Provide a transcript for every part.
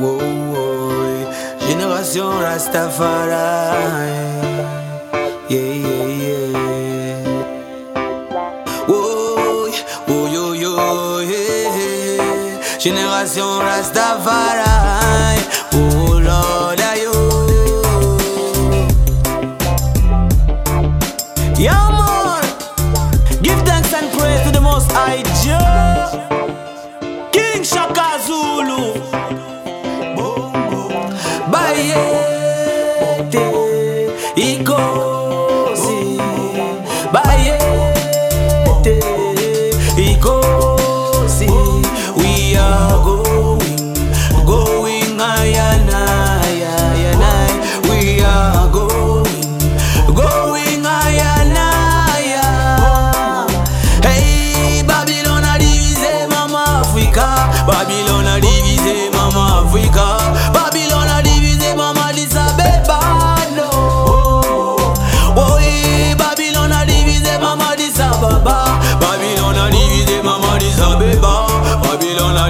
Wow, wow. Génération Rastafari. Yeah, yeah, yeah. Wow, oh, yo, yo, yeah. Génération Rastafari. bayete ikosi bayete ikosi we are going going ayana ayana we are going going ayana hey babylon a divisé mama africa babylon a divisé mama africa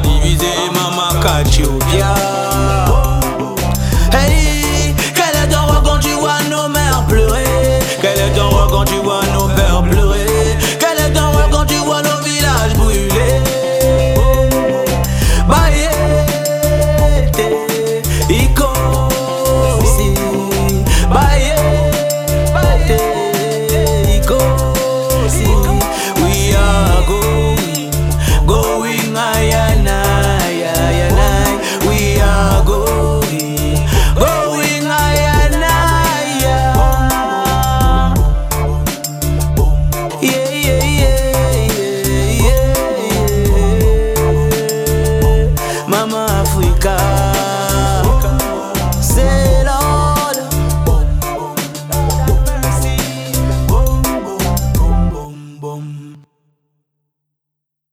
divisé, maman Kachioubia. Hey, quel est ton regard quand tu vois nos mères pleurer Quel est ton regard quand tu vois nos